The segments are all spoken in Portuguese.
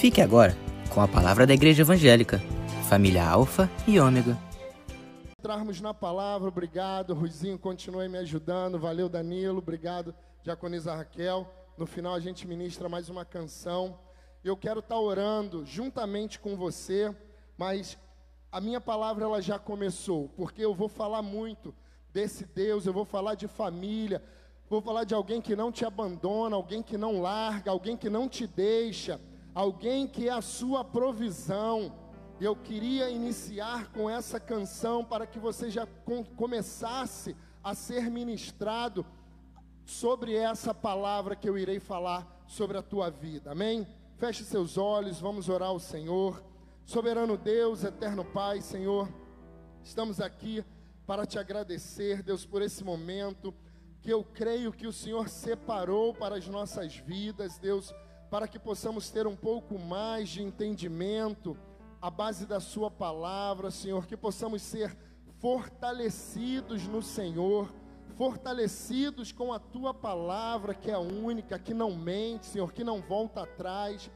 Fique agora com a palavra da Igreja Evangélica, família Alfa e Ômega. Entrarmos na palavra, obrigado. Ruizinho, continue me ajudando. Valeu, Danilo. Obrigado, Diaconisa Raquel. No final, a gente ministra mais uma canção. Eu quero estar orando juntamente com você, mas a minha palavra ela já começou, porque eu vou falar muito desse Deus, eu vou falar de família, vou falar de alguém que não te abandona, alguém que não larga, alguém que não te deixa, alguém que é a sua provisão. Eu queria iniciar com essa canção para que você já com, começasse a ser ministrado sobre essa palavra que eu irei falar sobre a tua vida. Amém? Feche seus olhos, vamos orar ao Senhor. Soberano Deus, eterno Pai, Senhor, estamos aqui para te agradecer, Deus, por esse momento que eu creio que o Senhor separou para as nossas vidas, Deus, para que possamos ter um pouco mais de entendimento à base da Sua palavra, Senhor, que possamos ser fortalecidos no Senhor, fortalecidos com a Tua palavra, que é única, que não mente, Senhor, que não volta atrás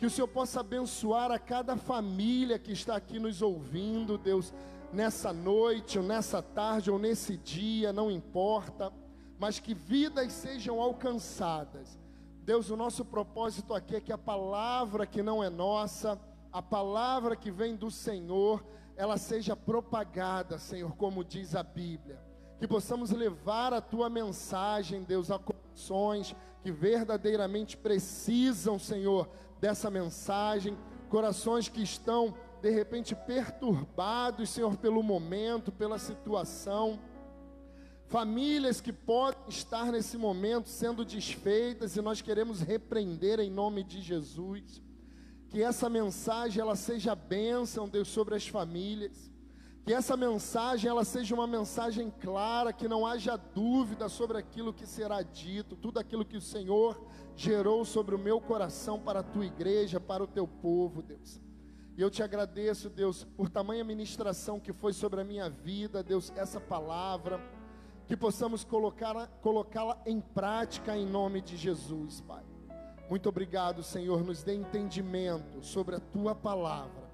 que o Senhor possa abençoar a cada família que está aqui nos ouvindo, Deus, nessa noite, ou nessa tarde, ou nesse dia, não importa, mas que vidas sejam alcançadas. Deus, o nosso propósito aqui é que a palavra que não é nossa, a palavra que vem do Senhor, ela seja propagada, Senhor, como diz a Bíblia. Que possamos levar a tua mensagem, Deus, a corações que verdadeiramente precisam, Senhor, dessa mensagem, corações que estão de repente perturbados, Senhor, pelo momento, pela situação, famílias que podem estar nesse momento sendo desfeitas e nós queremos repreender em nome de Jesus. Que essa mensagem ela seja bênção, Deus, sobre as famílias. Que essa mensagem ela seja uma mensagem clara, que não haja dúvida sobre aquilo que será dito, tudo aquilo que o Senhor gerou sobre o meu coração para a tua igreja, para o teu povo, Deus. E eu te agradeço, Deus, por tamanha ministração que foi sobre a minha vida, Deus, essa palavra, que possamos colocá-la colocá em prática em nome de Jesus, Pai. Muito obrigado, Senhor, nos dê entendimento sobre a tua palavra.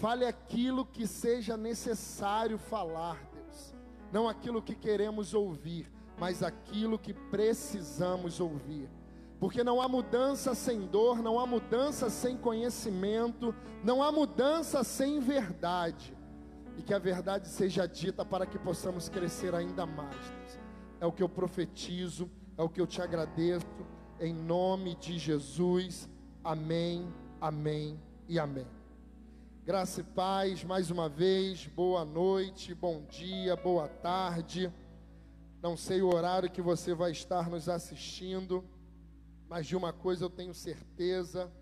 Fale aquilo que seja necessário falar, Deus. Não aquilo que queremos ouvir, mas aquilo que precisamos ouvir porque não há mudança sem dor, não há mudança sem conhecimento, não há mudança sem verdade. E que a verdade seja dita para que possamos crescer ainda mais. Deus. É o que eu profetizo, é o que eu te agradeço, em nome de Jesus. Amém, amém e amém. Graça e paz, mais uma vez, boa noite, bom dia, boa tarde. Não sei o horário que você vai estar nos assistindo mas de uma coisa eu tenho certeza,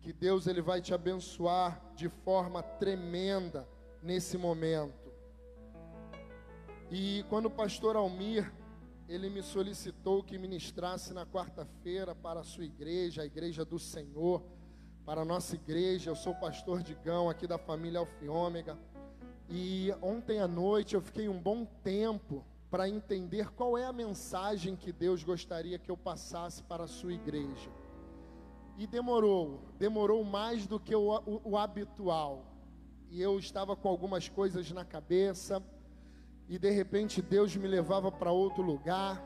que Deus ele vai te abençoar de forma tremenda nesse momento. E quando o pastor Almir, ele me solicitou que ministrasse na quarta-feira para a sua igreja, a igreja do Senhor, para a nossa igreja. Eu sou pastor de Gão aqui da família Alfiômega. E ontem à noite eu fiquei um bom tempo para entender qual é a mensagem que Deus gostaria que eu passasse para a sua igreja. E demorou, demorou mais do que o, o, o habitual. E eu estava com algumas coisas na cabeça, e de repente Deus me levava para outro lugar.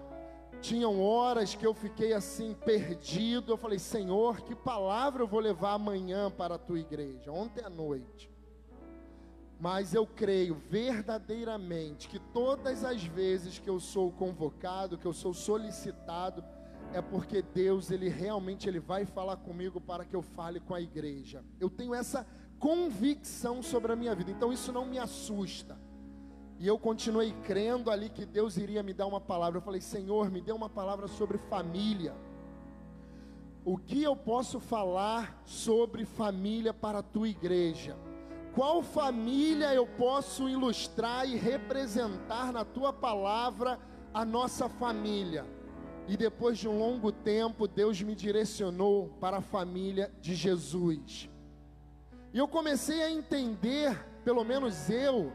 Tinham horas que eu fiquei assim perdido. Eu falei, Senhor, que palavra eu vou levar amanhã para a tua igreja? Ontem à noite. Mas eu creio verdadeiramente que todas as vezes que eu sou convocado, que eu sou solicitado, é porque Deus, ele realmente ele vai falar comigo para que eu fale com a igreja. Eu tenho essa convicção sobre a minha vida. Então isso não me assusta. E eu continuei crendo ali que Deus iria me dar uma palavra. Eu falei: "Senhor, me dê uma palavra sobre família. O que eu posso falar sobre família para a tua igreja?" Qual família eu posso ilustrar e representar na tua palavra a nossa família? E depois de um longo tempo, Deus me direcionou para a família de Jesus. E eu comecei a entender, pelo menos eu,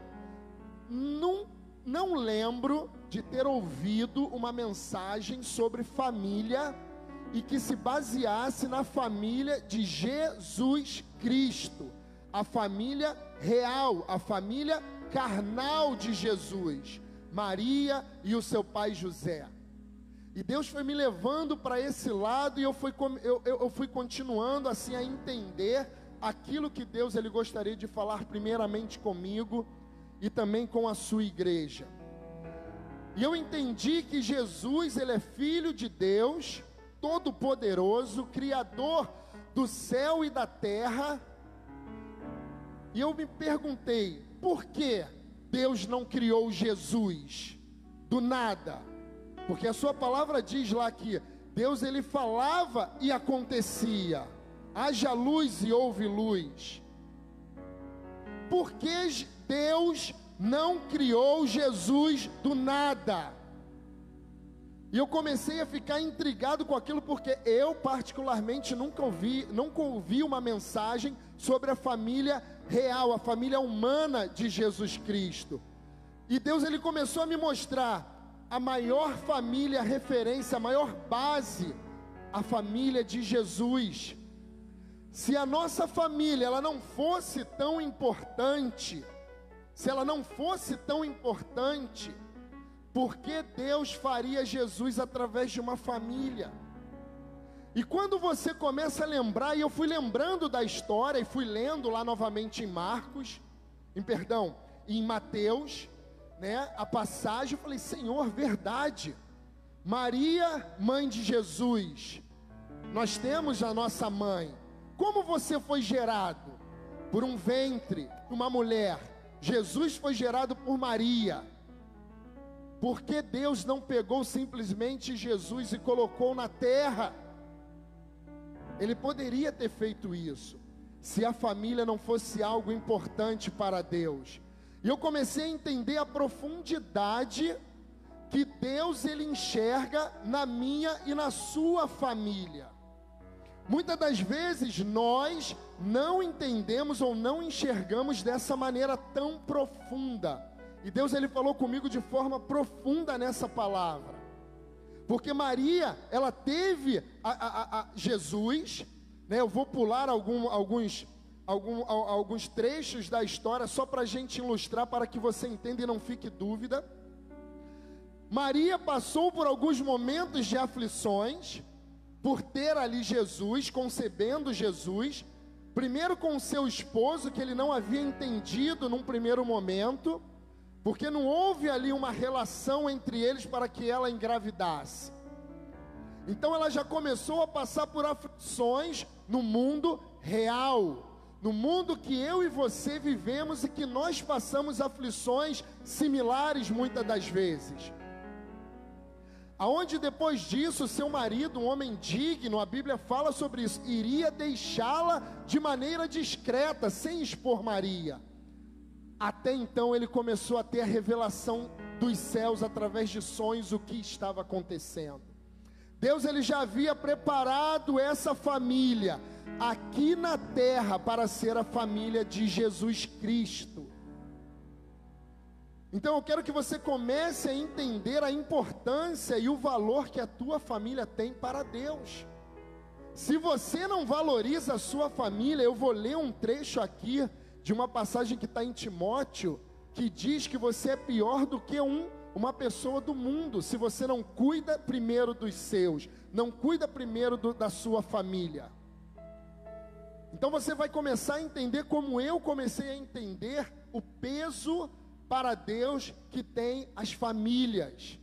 não, não lembro de ter ouvido uma mensagem sobre família e que se baseasse na família de Jesus Cristo, a família real, a família carnal de Jesus, Maria e o seu pai José. E Deus foi me levando para esse lado e eu fui, eu, eu, eu fui continuando assim a entender aquilo que Deus ele gostaria de falar primeiramente comigo e também com a sua igreja. E eu entendi que Jesus ele é filho de Deus, todo poderoso, criador do céu e da terra. E eu me perguntei, por que Deus não criou Jesus do nada? Porque a sua palavra diz lá que Deus ele falava e acontecia. Haja luz e houve luz. Por que Deus não criou Jesus do nada? E eu comecei a ficar intrigado com aquilo porque eu particularmente nunca ouvi, nunca ouvi uma mensagem sobre a família real, a família humana de Jesus Cristo. E Deus ele começou a me mostrar a maior família referência, a maior base, a família de Jesus. Se a nossa família ela não fosse tão importante, se ela não fosse tão importante, por que Deus faria Jesus através de uma família? E quando você começa a lembrar, e eu fui lembrando da história e fui lendo lá novamente em Marcos, em perdão, em Mateus, né, a passagem, eu falei, Senhor, verdade. Maria, mãe de Jesus, nós temos a nossa mãe. Como você foi gerado? Por um ventre, uma mulher. Jesus foi gerado por Maria. Por que Deus não pegou simplesmente Jesus e colocou na terra? Ele poderia ter feito isso, se a família não fosse algo importante para Deus. E eu comecei a entender a profundidade que Deus ele enxerga na minha e na sua família. Muitas das vezes nós não entendemos ou não enxergamos dessa maneira tão profunda. E Deus ele falou comigo de forma profunda nessa palavra. Porque Maria, ela teve a, a, a Jesus, né? Eu vou pular algum, alguns algum, alguns trechos da história só para a gente ilustrar, para que você entenda e não fique dúvida. Maria passou por alguns momentos de aflições, por ter ali Jesus, concebendo Jesus, primeiro com seu esposo, que ele não havia entendido num primeiro momento, porque não houve ali uma relação entre eles para que ela engravidasse. Então ela já começou a passar por aflições no mundo real, no mundo que eu e você vivemos e que nós passamos aflições similares muitas das vezes. Aonde depois disso, seu marido, um homem digno, a Bíblia fala sobre isso, iria deixá-la de maneira discreta, sem expor Maria. Até então ele começou a ter a revelação dos céus através de sonhos o que estava acontecendo. Deus ele já havia preparado essa família aqui na terra para ser a família de Jesus Cristo. Então eu quero que você comece a entender a importância e o valor que a tua família tem para Deus. Se você não valoriza a sua família, eu vou ler um trecho aqui de uma passagem que está em Timóteo, que diz que você é pior do que um, uma pessoa do mundo, se você não cuida primeiro dos seus, não cuida primeiro do, da sua família. Então você vai começar a entender como eu comecei a entender o peso para Deus que tem as famílias.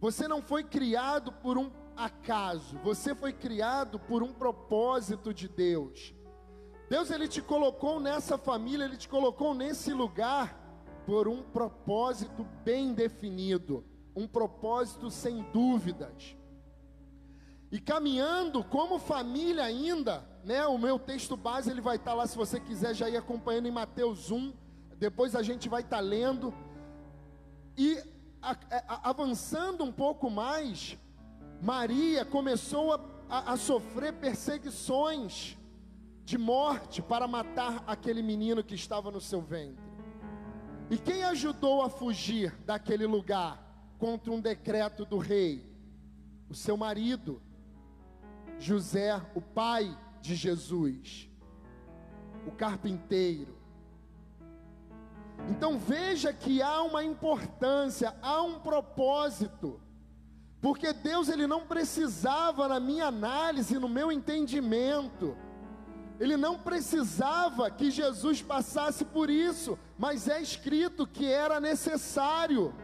Você não foi criado por um acaso, você foi criado por um propósito de Deus. Deus ele te colocou nessa família, ele te colocou nesse lugar por um propósito bem definido, um propósito sem dúvidas. E caminhando como família ainda, né? O meu texto base ele vai estar lá se você quiser já ir acompanhando em Mateus 1. Depois a gente vai estar tá lendo. E a, a, avançando um pouco mais, Maria começou a, a sofrer perseguições de morte para matar aquele menino que estava no seu ventre. E quem ajudou a fugir daquele lugar contra um decreto do rei? O seu marido. José, o pai de Jesus, o carpinteiro. Então veja que há uma importância, há um propósito. Porque Deus ele não precisava na minha análise, no meu entendimento, ele não precisava que Jesus passasse por isso, mas é escrito que era necessário.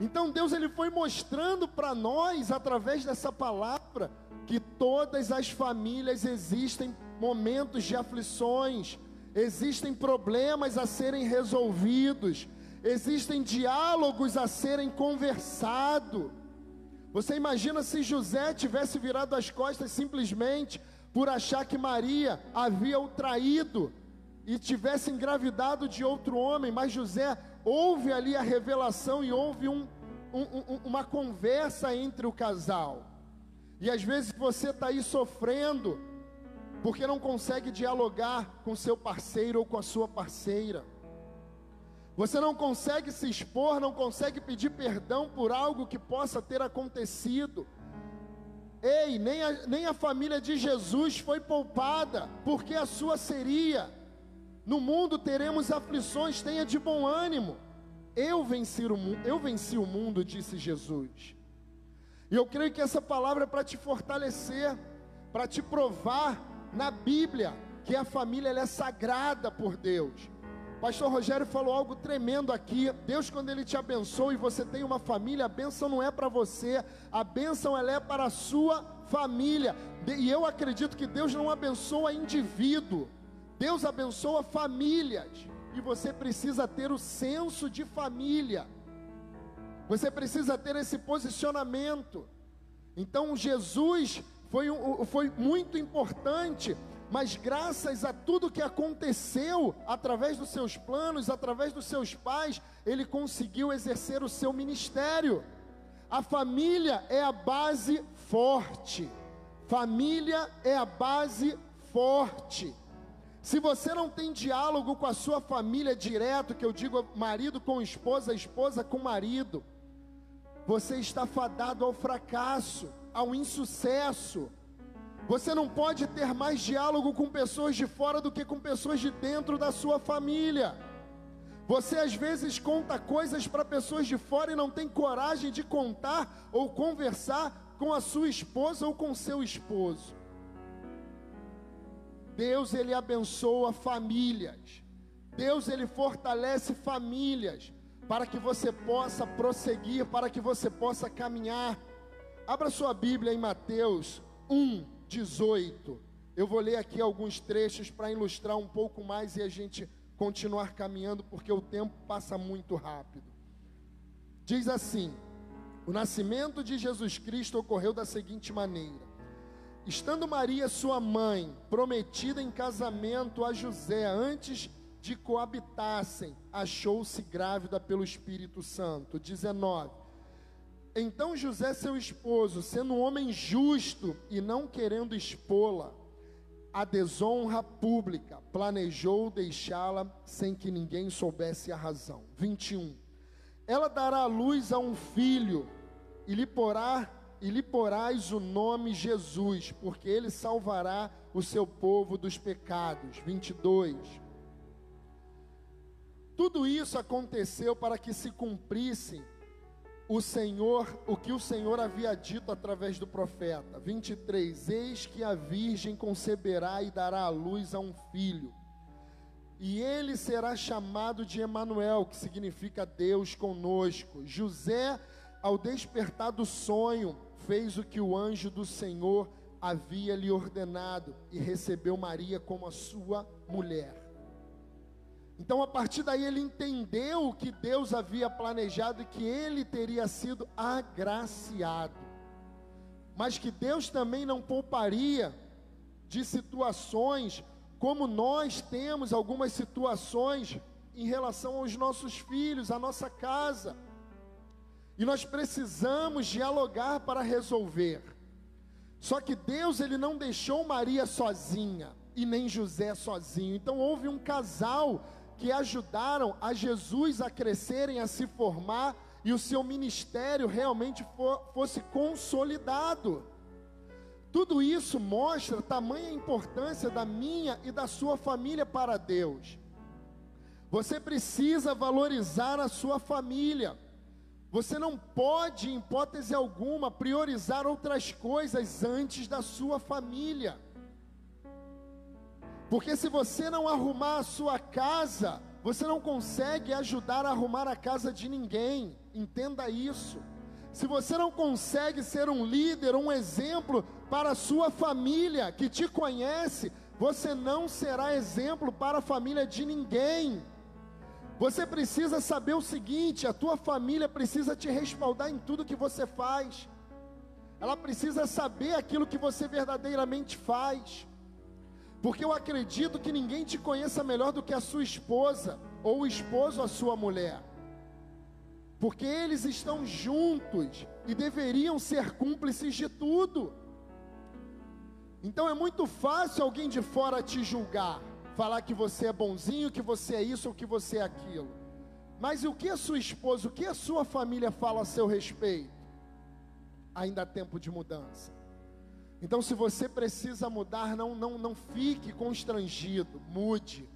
Então Deus ele foi mostrando para nós através dessa palavra que todas as famílias existem momentos de aflições, existem problemas a serem resolvidos, existem diálogos a serem conversados. Você imagina se José tivesse virado as costas simplesmente por achar que Maria havia o traído e tivesse engravidado de outro homem, mas José houve ali a revelação e houve um, um, um, uma conversa entre o casal. E às vezes você está aí sofrendo porque não consegue dialogar com seu parceiro ou com a sua parceira. Você não consegue se expor, não consegue pedir perdão por algo que possa ter acontecido. Ei, nem a, nem a família de Jesus foi poupada, porque a sua seria. No mundo teremos aflições, tenha de bom ânimo. Eu venci o, eu venci o mundo, disse Jesus. E eu creio que essa palavra é para te fortalecer, para te provar na Bíblia que a família é sagrada por Deus. Pastor Rogério falou algo tremendo aqui. Deus, quando Ele te abençoa e você tem uma família, a bênção não é para você, a bênção ela é para a sua família. E eu acredito que Deus não abençoa indivíduo, Deus abençoa famílias. E você precisa ter o senso de família, você precisa ter esse posicionamento. Então, Jesus foi, foi muito importante mas graças a tudo que aconteceu, através dos seus planos, através dos seus pais, ele conseguiu exercer o seu ministério. A família é a base forte. Família é a base forte. Se você não tem diálogo com a sua família direto, que eu digo marido com esposa, esposa com marido, você está fadado ao fracasso, ao insucesso. Você não pode ter mais diálogo com pessoas de fora do que com pessoas de dentro da sua família. Você às vezes conta coisas para pessoas de fora e não tem coragem de contar ou conversar com a sua esposa ou com seu esposo. Deus ele abençoa famílias. Deus ele fortalece famílias para que você possa prosseguir, para que você possa caminhar. Abra sua Bíblia em Mateus 1 18. Eu vou ler aqui alguns trechos para ilustrar um pouco mais e a gente continuar caminhando, porque o tempo passa muito rápido. Diz assim: O nascimento de Jesus Cristo ocorreu da seguinte maneira: Estando Maria, sua mãe, prometida em casamento a José, antes de coabitassem, achou-se grávida pelo Espírito Santo. 19. Então José, seu esposo, sendo um homem justo e não querendo expô-la a desonra pública, planejou deixá-la sem que ninguém soubesse a razão. 21. Ela dará luz a um filho e lhe porá e lhe porás o nome Jesus, porque ele salvará o seu povo dos pecados. 22. Tudo isso aconteceu para que se cumprissem o Senhor, o que o Senhor havia dito através do profeta. 23: Eis que a virgem conceberá e dará à luz a um filho. E ele será chamado de Emanuel, que significa Deus conosco. José, ao despertar do sonho, fez o que o anjo do Senhor havia lhe ordenado e recebeu Maria como a sua mulher. Então, a partir daí, ele entendeu que Deus havia planejado e que ele teria sido agraciado. Mas que Deus também não pouparia de situações, como nós temos algumas situações em relação aos nossos filhos, à nossa casa. E nós precisamos dialogar para resolver. Só que Deus ele não deixou Maria sozinha e nem José sozinho. Então houve um casal que ajudaram a Jesus a crescerem, a se formar e o seu ministério realmente for, fosse consolidado. Tudo isso mostra tamanha importância da minha e da sua família para Deus. Você precisa valorizar a sua família. Você não pode, em hipótese alguma, priorizar outras coisas antes da sua família. Porque se você não arrumar a sua casa, você não consegue ajudar a arrumar a casa de ninguém. Entenda isso. Se você não consegue ser um líder, um exemplo para a sua família que te conhece, você não será exemplo para a família de ninguém. Você precisa saber o seguinte: a tua família precisa te respaldar em tudo que você faz. Ela precisa saber aquilo que você verdadeiramente faz. Porque eu acredito que ninguém te conheça melhor do que a sua esposa, ou o esposo a sua mulher. Porque eles estão juntos e deveriam ser cúmplices de tudo. Então é muito fácil alguém de fora te julgar, falar que você é bonzinho, que você é isso ou que você é aquilo. Mas o que a sua esposa, o que a sua família fala a seu respeito? Ainda há tempo de mudança. Então, se você precisa mudar, não, não, não fique constrangido, mude.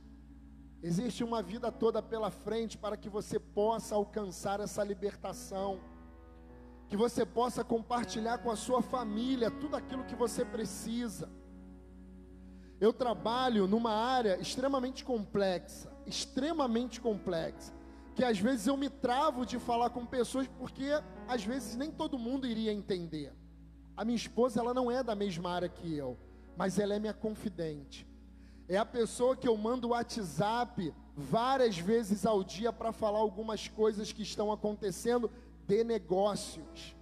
Existe uma vida toda pela frente para que você possa alcançar essa libertação, que você possa compartilhar com a sua família tudo aquilo que você precisa. Eu trabalho numa área extremamente complexa, extremamente complexa, que às vezes eu me travo de falar com pessoas porque às vezes nem todo mundo iria entender. A minha esposa, ela não é da mesma área que eu, mas ela é minha confidente. É a pessoa que eu mando WhatsApp várias vezes ao dia para falar algumas coisas que estão acontecendo de negócios,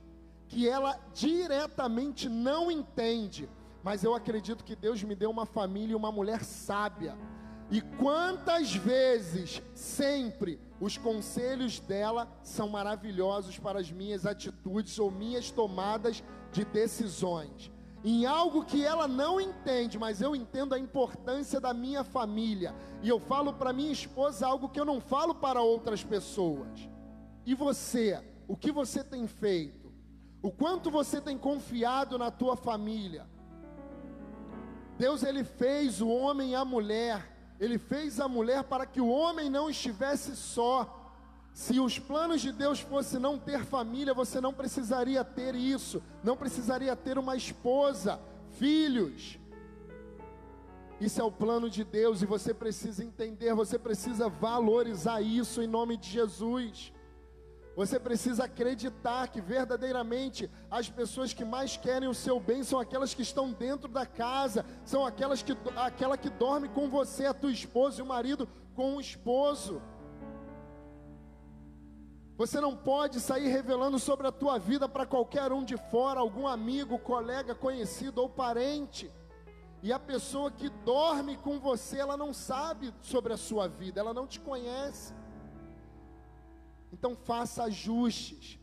que ela diretamente não entende, mas eu acredito que Deus me deu uma família e uma mulher sábia. E quantas vezes, sempre, os conselhos dela são maravilhosos para as minhas atitudes ou minhas tomadas de decisões. Em algo que ela não entende, mas eu entendo a importância da minha família. E eu falo para minha esposa algo que eu não falo para outras pessoas. E você, o que você tem feito? O quanto você tem confiado na tua família? Deus ele fez o homem e a mulher ele fez a mulher para que o homem não estivesse só. Se os planos de Deus fossem não ter família, você não precisaria ter isso, não precisaria ter uma esposa, filhos. Isso é o plano de Deus e você precisa entender, você precisa valorizar isso em nome de Jesus. Você precisa acreditar que verdadeiramente as pessoas que mais querem o seu bem são aquelas que estão dentro da casa, são aquelas que aquela que dorme com você, a tua esposa e o marido com o esposo. Você não pode sair revelando sobre a tua vida para qualquer um de fora, algum amigo, colega, conhecido ou parente. E a pessoa que dorme com você, ela não sabe sobre a sua vida, ela não te conhece. Então faça ajustes.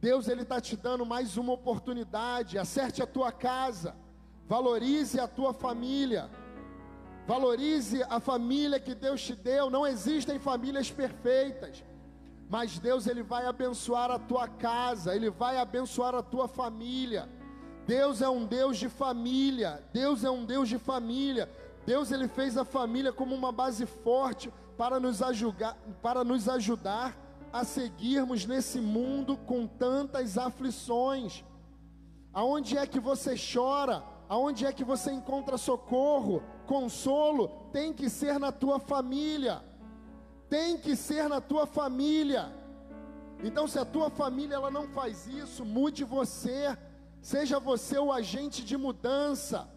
Deus ele está te dando mais uma oportunidade. Acerte a tua casa, valorize a tua família, valorize a família que Deus te deu. Não existem famílias perfeitas, mas Deus ele vai abençoar a tua casa, ele vai abençoar a tua família. Deus é um Deus de família. Deus é um Deus de família. Deus ele fez a família como uma base forte para nos, ajudar, para nos ajudar a seguirmos nesse mundo com tantas aflições. Aonde é que você chora? Aonde é que você encontra socorro, consolo? Tem que ser na tua família. Tem que ser na tua família. Então, se a tua família ela não faz isso, mude você. Seja você o agente de mudança.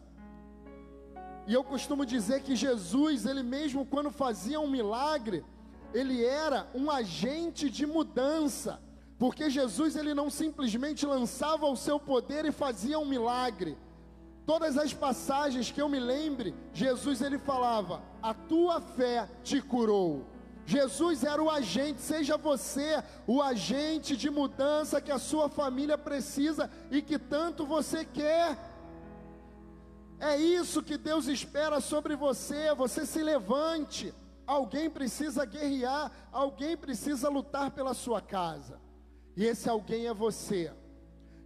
E eu costumo dizer que Jesus, ele mesmo quando fazia um milagre, ele era um agente de mudança, porque Jesus ele não simplesmente lançava o seu poder e fazia um milagre. Todas as passagens que eu me lembre, Jesus ele falava: "A tua fé te curou". Jesus era o agente, seja você o agente de mudança que a sua família precisa e que tanto você quer. É isso que Deus espera sobre você. Você se levante. Alguém precisa guerrear, alguém precisa lutar pela sua casa. E esse alguém é você.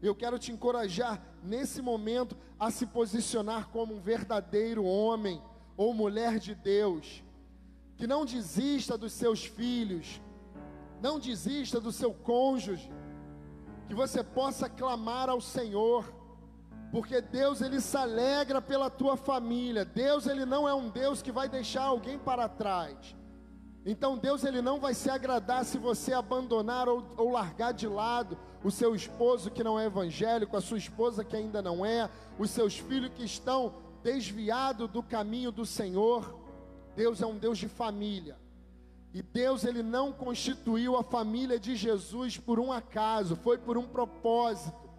Eu quero te encorajar nesse momento a se posicionar como um verdadeiro homem ou mulher de Deus, que não desista dos seus filhos, não desista do seu cônjuge, que você possa clamar ao Senhor, porque Deus ele se alegra pela tua família. Deus ele não é um Deus que vai deixar alguém para trás. Então Deus ele não vai se agradar se você abandonar ou, ou, largar de lado o seu esposo que não é evangélico, a sua esposa que ainda não é, os seus filhos que estão desviados do caminho do Senhor. Deus é um Deus de família. E Deus ele não constituiu a família de Jesus por um acaso, foi por um propósito,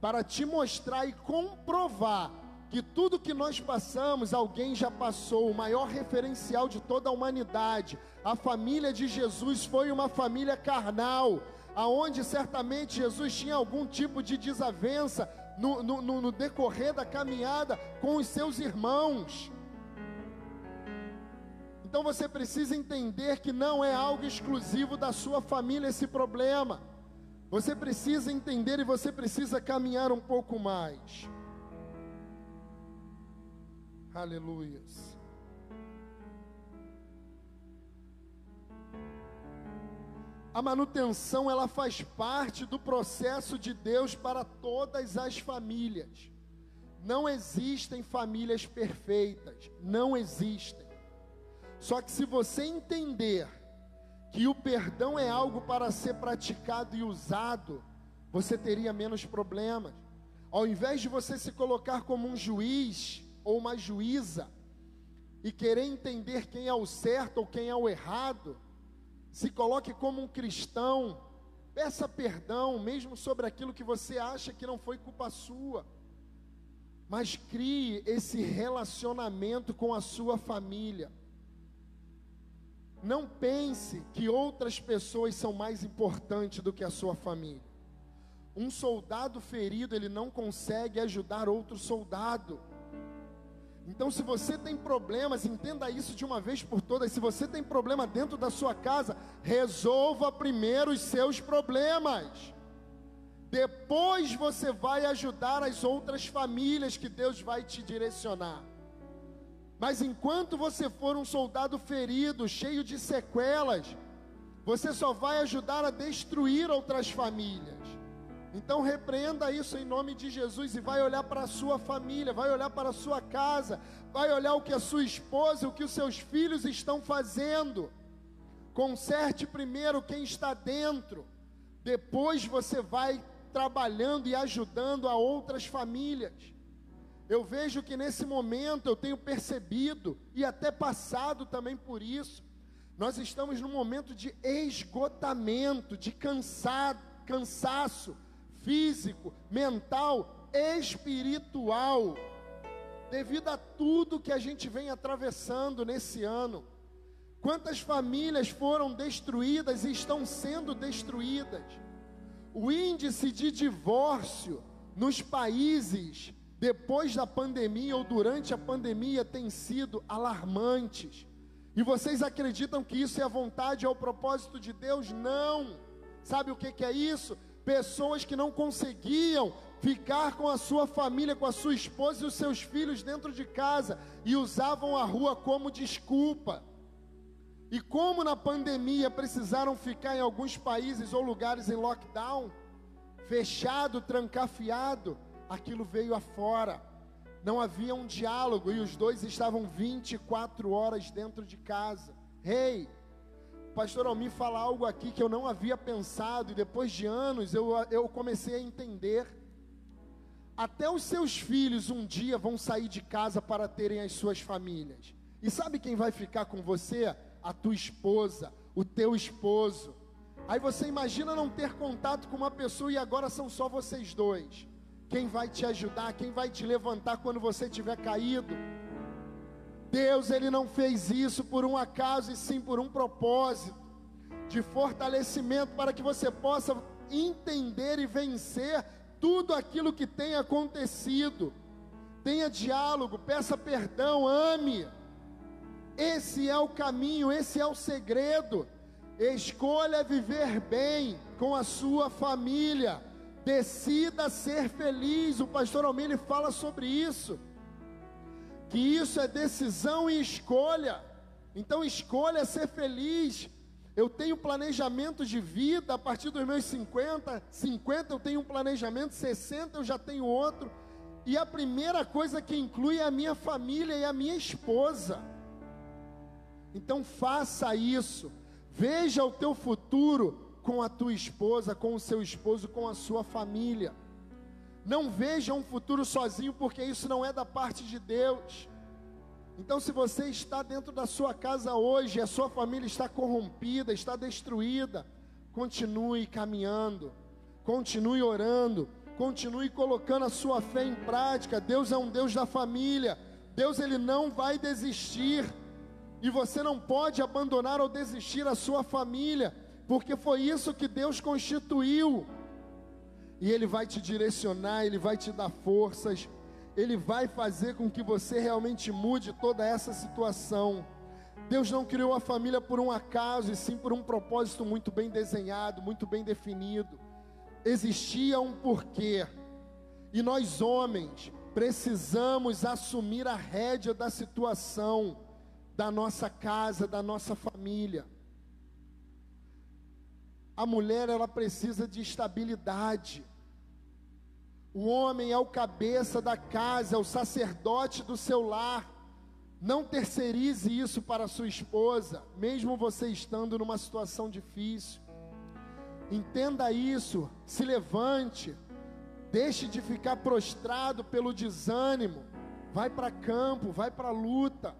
para te mostrar e comprovar que tudo que nós passamos, alguém já passou, o maior referencial de toda a humanidade. A família de Jesus foi uma família carnal, aonde certamente Jesus tinha algum tipo de desavença no, no, no decorrer da caminhada com os seus irmãos. Então você precisa entender que não é algo exclusivo da sua família esse problema. Você precisa entender e você precisa caminhar um pouco mais. Aleluias. A manutenção ela faz parte do processo de Deus para todas as famílias. Não existem famílias perfeitas, não existem. Só que se você entender que o perdão é algo para ser praticado e usado, você teria menos problemas. Ao invés de você se colocar como um juiz, ou uma juíza e querer entender quem é o certo ou quem é o errado, se coloque como um cristão, peça perdão, mesmo sobre aquilo que você acha que não foi culpa sua, mas crie esse relacionamento com a sua família. Não pense que outras pessoas são mais importantes do que a sua família. Um soldado ferido, ele não consegue ajudar outro soldado. Então, se você tem problemas, entenda isso de uma vez por todas. Se você tem problema dentro da sua casa, resolva primeiro os seus problemas. Depois você vai ajudar as outras famílias que Deus vai te direcionar. Mas enquanto você for um soldado ferido, cheio de sequelas, você só vai ajudar a destruir outras famílias. Então repreenda isso em nome de Jesus e vai olhar para a sua família, vai olhar para a sua casa, vai olhar o que a sua esposa, o que os seus filhos estão fazendo. Conserte primeiro quem está dentro, depois você vai trabalhando e ajudando a outras famílias. Eu vejo que nesse momento eu tenho percebido e até passado também por isso. Nós estamos num momento de esgotamento, de cansado, cansaço físico, mental, espiritual, devido a tudo que a gente vem atravessando nesse ano. Quantas famílias foram destruídas e estão sendo destruídas? O índice de divórcio nos países depois da pandemia ou durante a pandemia tem sido alarmantes. E vocês acreditam que isso é a vontade, é o propósito de Deus? Não. Sabe o que, que é isso? pessoas que não conseguiam ficar com a sua família, com a sua esposa e os seus filhos dentro de casa e usavam a rua como desculpa. E como na pandemia precisaram ficar em alguns países ou lugares em lockdown, fechado, trancafiado, aquilo veio afora. Não havia um diálogo e os dois estavam 24 horas dentro de casa. Rei, hey, pastor Almir fala algo aqui que eu não havia pensado, e depois de anos eu, eu comecei a entender. Até os seus filhos um dia vão sair de casa para terem as suas famílias. E sabe quem vai ficar com você? A tua esposa, o teu esposo. Aí você imagina não ter contato com uma pessoa e agora são só vocês dois. Quem vai te ajudar, quem vai te levantar quando você tiver caído? Deus ele não fez isso por um acaso e sim por um propósito de fortalecimento para que você possa entender e vencer tudo aquilo que tem acontecido. Tenha diálogo, peça perdão, ame. Esse é o caminho, esse é o segredo. Escolha viver bem com a sua família. Decida ser feliz. O pastor Almir fala sobre isso. Que isso é decisão e escolha. Então escolha ser feliz. Eu tenho planejamento de vida a partir dos meus 50, 50 eu tenho um planejamento, 60 eu já tenho outro. E a primeira coisa que inclui é a minha família e a minha esposa. Então faça isso. Veja o teu futuro com a tua esposa, com o seu esposo, com a sua família. Não veja um futuro sozinho, porque isso não é da parte de Deus. Então, se você está dentro da sua casa hoje, a sua família está corrompida, está destruída, continue caminhando, continue orando, continue colocando a sua fé em prática. Deus é um Deus da família. Deus ele não vai desistir. E você não pode abandonar ou desistir a sua família porque foi isso que Deus constituiu. E Ele vai te direcionar, Ele vai te dar forças, Ele vai fazer com que você realmente mude toda essa situação. Deus não criou a família por um acaso, e sim por um propósito muito bem desenhado, muito bem definido. Existia um porquê, e nós homens precisamos assumir a rédea da situação, da nossa casa, da nossa família. A mulher ela precisa de estabilidade. O homem é o cabeça da casa, é o sacerdote do seu lar. Não terceirize isso para sua esposa, mesmo você estando numa situação difícil. Entenda isso, se levante, deixe de ficar prostrado pelo desânimo, vai para campo, vai para luta.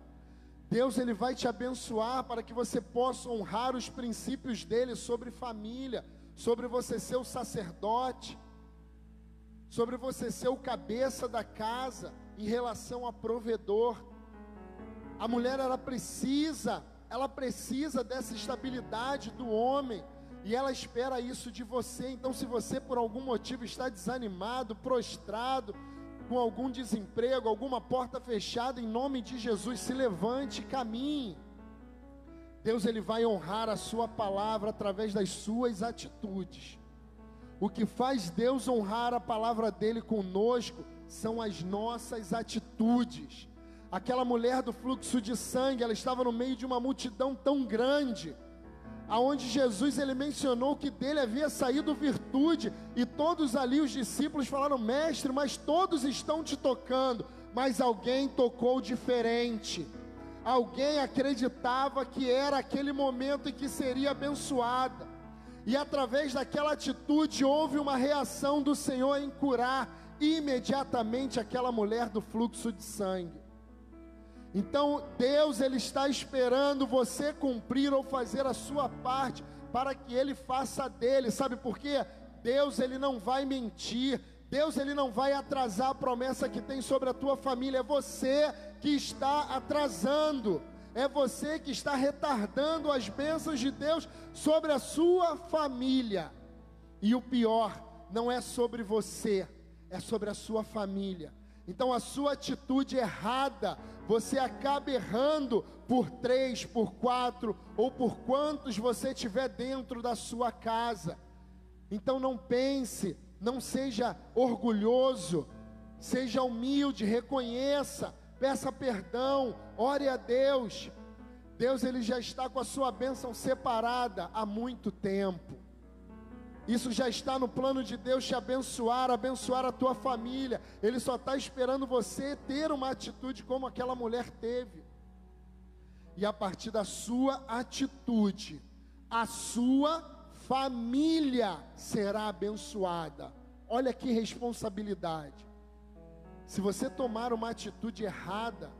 Deus ele vai te abençoar para que você possa honrar os princípios dele sobre família, sobre você ser o sacerdote, sobre você ser o cabeça da casa em relação a provedor. A mulher ela precisa, ela precisa dessa estabilidade do homem e ela espera isso de você. Então, se você por algum motivo está desanimado, prostrado, com algum desemprego, alguma porta fechada, em nome de Jesus, se levante, caminhe. Deus ele vai honrar a sua palavra através das suas atitudes. O que faz Deus honrar a palavra dele conosco são as nossas atitudes. Aquela mulher do fluxo de sangue, ela estava no meio de uma multidão tão grande aonde Jesus ele mencionou que dele havia saído virtude, e todos ali os discípulos falaram: "Mestre, mas todos estão te tocando". Mas alguém tocou diferente. Alguém acreditava que era aquele momento em que seria abençoada. E através daquela atitude houve uma reação do Senhor em curar imediatamente aquela mulher do fluxo de sangue. Então Deus ele está esperando você cumprir ou fazer a sua parte para que ele faça dele. Sabe por quê? Deus ele não vai mentir. Deus ele não vai atrasar a promessa que tem sobre a tua família. É você que está atrasando. É você que está retardando as bênçãos de Deus sobre a sua família. E o pior, não é sobre você, é sobre a sua família. Então a sua atitude errada, você acaba errando por três, por quatro ou por quantos você tiver dentro da sua casa. Então não pense, não seja orgulhoso, seja humilde, reconheça, peça perdão, ore a Deus. Deus ele já está com a sua bênção separada há muito tempo. Isso já está no plano de Deus te abençoar, abençoar a tua família. Ele só está esperando você ter uma atitude como aquela mulher teve. E a partir da sua atitude, a sua família será abençoada. Olha que responsabilidade. Se você tomar uma atitude errada,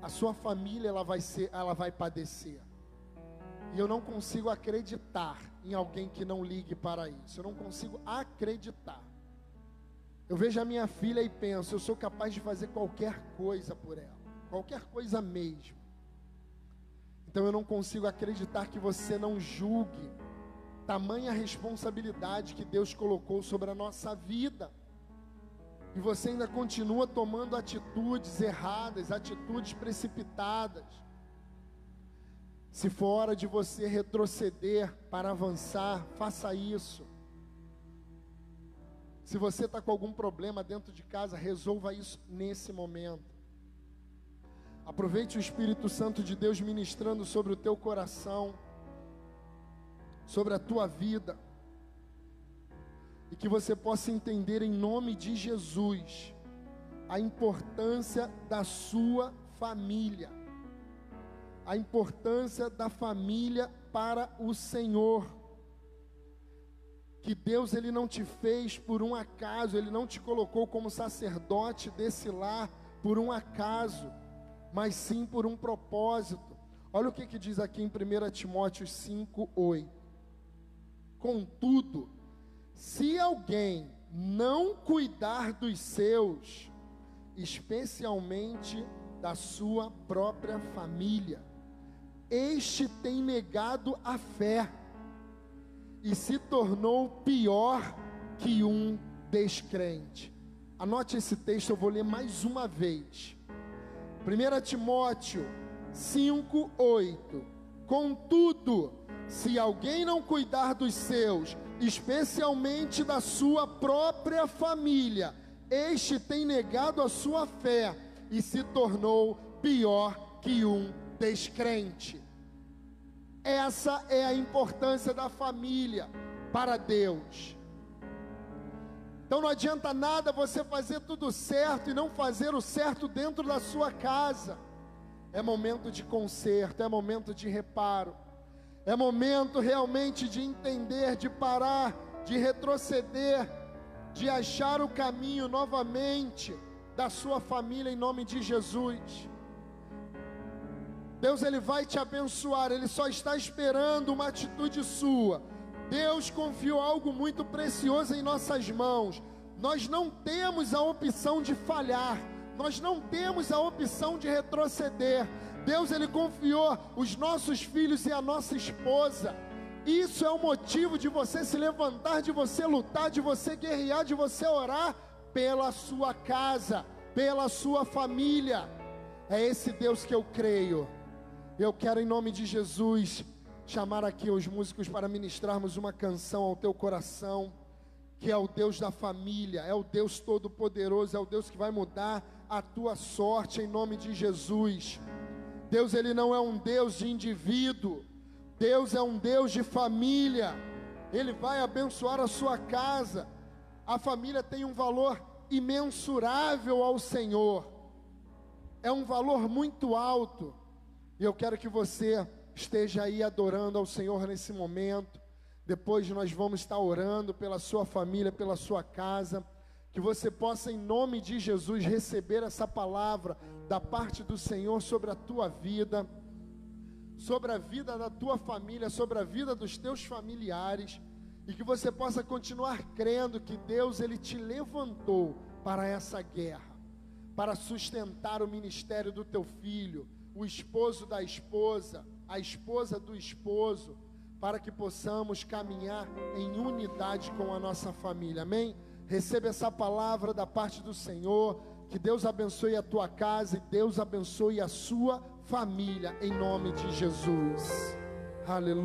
a sua família ela vai ser, ela vai padecer. E eu não consigo acreditar em alguém que não ligue para isso. Eu não consigo acreditar. Eu vejo a minha filha e penso, eu sou capaz de fazer qualquer coisa por ela, qualquer coisa mesmo. Então eu não consigo acreditar que você não julgue tamanha responsabilidade que Deus colocou sobre a nossa vida. E você ainda continua tomando atitudes erradas, atitudes precipitadas. Se for hora de você retroceder para avançar, faça isso. Se você está com algum problema dentro de casa, resolva isso nesse momento. Aproveite o Espírito Santo de Deus ministrando sobre o teu coração, sobre a tua vida, e que você possa entender em nome de Jesus a importância da sua família, a importância da família para o Senhor. Que Deus ele não te fez por um acaso, ele não te colocou como sacerdote desse lar por um acaso mas sim por um propósito. Olha o que, que diz aqui em 1 Timóteo 5, 8. Contudo, se alguém não cuidar dos seus, especialmente da sua própria família, este tem negado a fé e se tornou pior que um descrente. Anote esse texto, eu vou ler mais uma vez. 1 Timóteo 5, 8. Contudo, se alguém não cuidar dos seus, especialmente da sua própria família, este tem negado a sua fé e se tornou pior que um descrente. Essa é a importância da família para Deus. Então não adianta nada você fazer tudo certo e não fazer o certo dentro da sua casa. É momento de conserto, é momento de reparo. É momento realmente de entender, de parar, de retroceder, de achar o caminho novamente da sua família em nome de Jesus. Deus ele vai te abençoar, ele só está esperando uma atitude sua Deus confiou algo muito precioso em nossas mãos. Nós não temos a opção de falhar, nós não temos a opção de retroceder. Deus ele confiou os nossos filhos e a nossa esposa. Isso é o motivo de você se levantar, de você lutar, de você guerrear, de você orar pela sua casa, pela sua família. É esse Deus que eu creio. Eu quero em nome de Jesus chamar aqui os músicos para ministrarmos uma canção ao teu coração, que é o Deus da família, é o Deus todo-poderoso, é o Deus que vai mudar a tua sorte em nome de Jesus. Deus, ele não é um Deus de indivíduo, Deus é um Deus de família, ele vai abençoar a sua casa. A família tem um valor imensurável ao Senhor, é um valor muito alto, e eu quero que você esteja aí adorando ao Senhor nesse momento. Depois nós vamos estar orando pela sua família, pela sua casa. Que você possa, em nome de Jesus, receber essa palavra da parte do Senhor sobre a tua vida, sobre a vida da tua família, sobre a vida dos teus familiares. E que você possa continuar crendo que Deus ele te levantou para essa guerra, para sustentar o ministério do teu filho, o esposo da esposa, a esposa do esposo, para que possamos caminhar em unidade com a nossa família. Amém? Receba essa palavra da parte do Senhor. Que Deus abençoe a tua casa e Deus abençoe a sua família, em nome de Jesus. Aleluia.